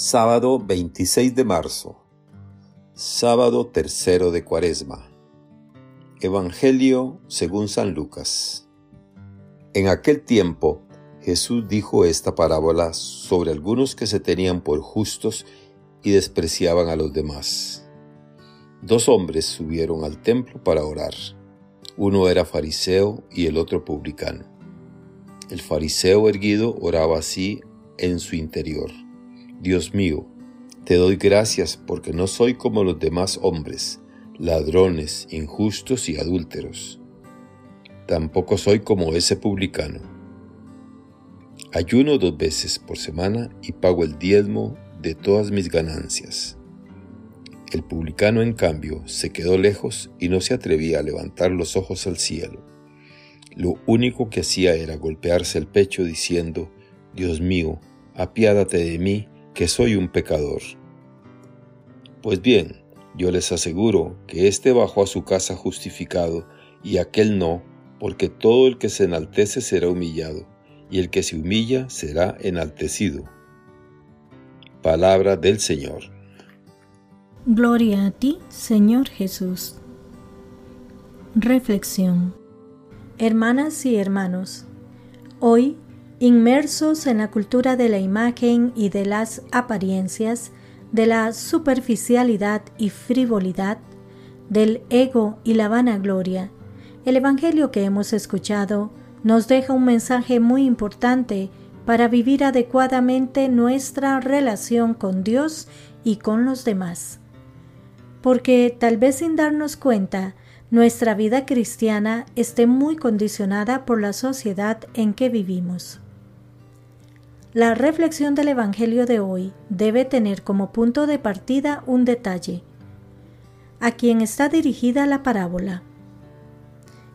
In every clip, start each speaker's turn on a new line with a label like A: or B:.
A: Sábado 26 de marzo. Sábado tercero de Cuaresma. Evangelio según San Lucas. En aquel tiempo Jesús dijo esta parábola sobre algunos que se tenían por justos y despreciaban a los demás. Dos hombres subieron al templo para orar. Uno era fariseo y el otro publicano. El fariseo erguido oraba así en su interior. Dios mío, te doy gracias porque no soy como los demás hombres, ladrones, injustos y adúlteros. Tampoco soy como ese publicano. Ayuno dos veces por semana y pago el diezmo de todas mis ganancias. El publicano, en cambio, se quedó lejos y no se atrevía a levantar los ojos al cielo. Lo único que hacía era golpearse el pecho diciendo, Dios mío, apiádate de mí, que soy un pecador. Pues bien, yo les aseguro que éste bajó a su casa justificado y aquel no, porque todo el que se enaltece será humillado, y el que se humilla será enaltecido. Palabra del Señor.
B: Gloria a ti, Señor Jesús. Reflexión. Hermanas y hermanos, hoy inmersos en la cultura de la imagen y de las apariencias, de la superficialidad y frivolidad, del ego y la vanagloria, el Evangelio que hemos escuchado nos deja un mensaje muy importante para vivir adecuadamente nuestra relación con Dios y con los demás. Porque tal vez sin darnos cuenta, nuestra vida cristiana esté muy condicionada por la sociedad en que vivimos. La reflexión del Evangelio de hoy debe tener como punto de partida un detalle. A quien está dirigida la parábola.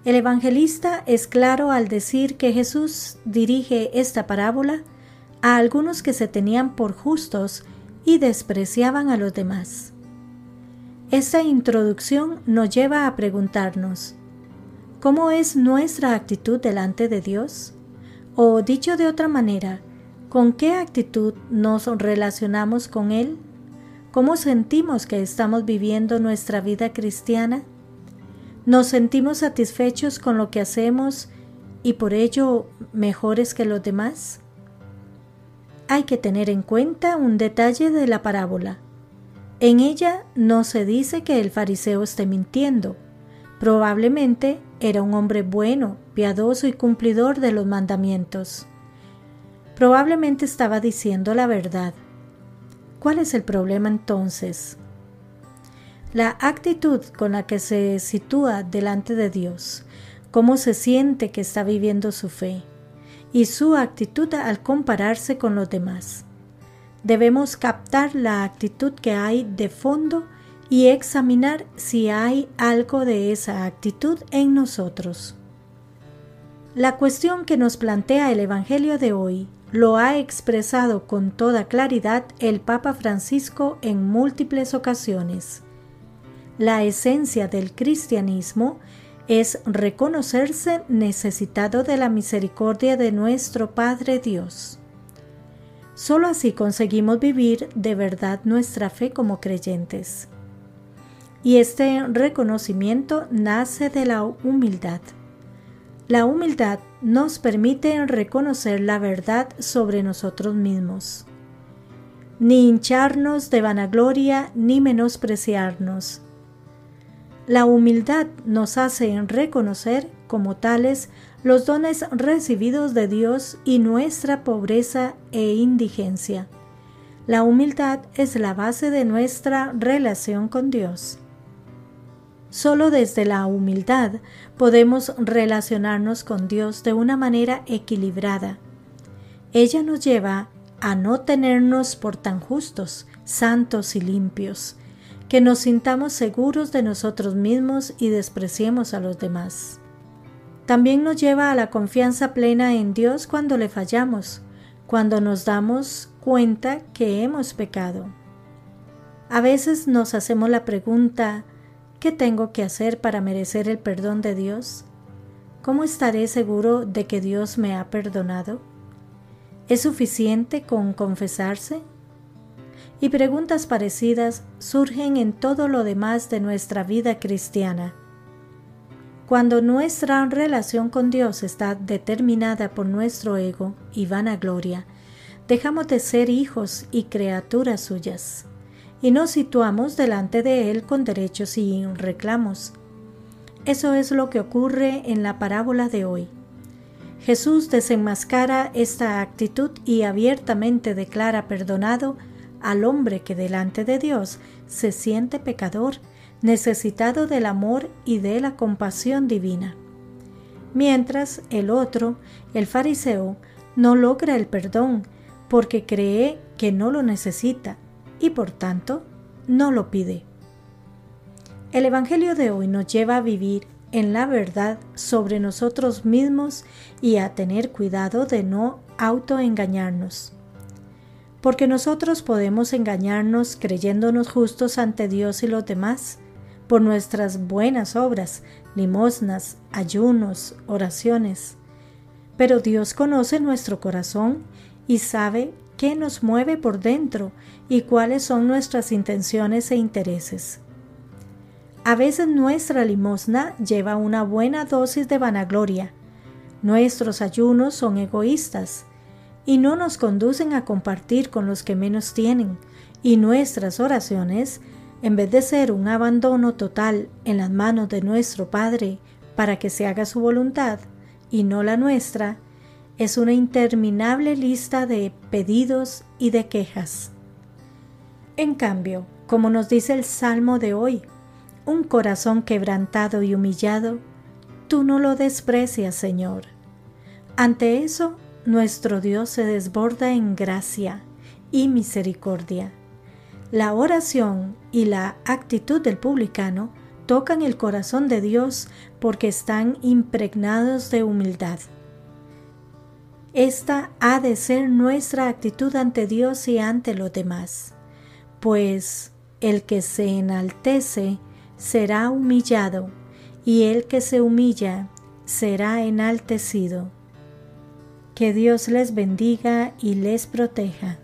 B: El evangelista es claro al decir que Jesús dirige esta parábola a algunos que se tenían por justos y despreciaban a los demás. Esta introducción nos lleva a preguntarnos, ¿cómo es nuestra actitud delante de Dios? O dicho de otra manera, ¿Con qué actitud nos relacionamos con Él? ¿Cómo sentimos que estamos viviendo nuestra vida cristiana? ¿Nos sentimos satisfechos con lo que hacemos y por ello mejores que los demás? Hay que tener en cuenta un detalle de la parábola. En ella no se dice que el fariseo esté mintiendo. Probablemente era un hombre bueno, piadoso y cumplidor de los mandamientos. Probablemente estaba diciendo la verdad. ¿Cuál es el problema entonces? La actitud con la que se sitúa delante de Dios, cómo se siente que está viviendo su fe y su actitud al compararse con los demás. Debemos captar la actitud que hay de fondo y examinar si hay algo de esa actitud en nosotros. La cuestión que nos plantea el Evangelio de hoy lo ha expresado con toda claridad el Papa Francisco en múltiples ocasiones. La esencia del cristianismo es reconocerse necesitado de la misericordia de nuestro Padre Dios. Solo así conseguimos vivir de verdad nuestra fe como creyentes. Y este reconocimiento nace de la humildad. La humildad nos permite reconocer la verdad sobre nosotros mismos, ni hincharnos de vanagloria ni menospreciarnos. La humildad nos hace reconocer como tales los dones recibidos de Dios y nuestra pobreza e indigencia. La humildad es la base de nuestra relación con Dios. Solo desde la humildad podemos relacionarnos con Dios de una manera equilibrada. Ella nos lleva a no tenernos por tan justos, santos y limpios, que nos sintamos seguros de nosotros mismos y despreciemos a los demás. También nos lleva a la confianza plena en Dios cuando le fallamos, cuando nos damos cuenta que hemos pecado. A veces nos hacemos la pregunta, ¿Qué tengo que hacer para merecer el perdón de Dios? ¿Cómo estaré seguro de que Dios me ha perdonado? ¿Es suficiente con confesarse? y preguntas parecidas surgen en todo lo demás de nuestra vida cristiana. Cuando nuestra relación con Dios está determinada por nuestro ego y vanagloria, dejamos de ser hijos y criaturas suyas, y nos situamos delante de Él con derechos y reclamos. Eso es lo que ocurre en la parábola de hoy. Jesús desenmascara esta actitud y abiertamente declara perdonado al hombre que delante de Dios se siente pecador, necesitado del amor y de la compasión divina. Mientras el otro, el fariseo, no logra el perdón porque cree que no lo necesita y por tanto no lo pide. El Evangelio de hoy nos lleva a vivir en la verdad sobre nosotros mismos y a tener cuidado de no autoengañarnos. Porque nosotros podemos engañarnos creyéndonos justos ante Dios y los demás por nuestras buenas obras, limosnas, ayunos, oraciones. Pero Dios conoce nuestro corazón y sabe qué nos mueve por dentro y cuáles son nuestras intenciones e intereses. A veces nuestra limosna lleva una buena dosis de vanagloria. Nuestros ayunos son egoístas y no nos conducen a compartir con los que menos tienen, y nuestras oraciones, en vez de ser un abandono total en las manos de nuestro Padre para que se haga su voluntad y no la nuestra, es una interminable lista de pedidos y de quejas. En cambio, como nos dice el Salmo de hoy, un corazón quebrantado y humillado, tú no lo desprecias, Señor. Ante eso, nuestro Dios se desborda en gracia y misericordia. La oración y la actitud del publicano tocan el corazón de Dios porque están impregnados de humildad. Esta ha de ser nuestra actitud ante Dios y ante los demás, pues el que se enaltece será humillado, y el que se humilla será enaltecido. Que Dios les bendiga y les proteja.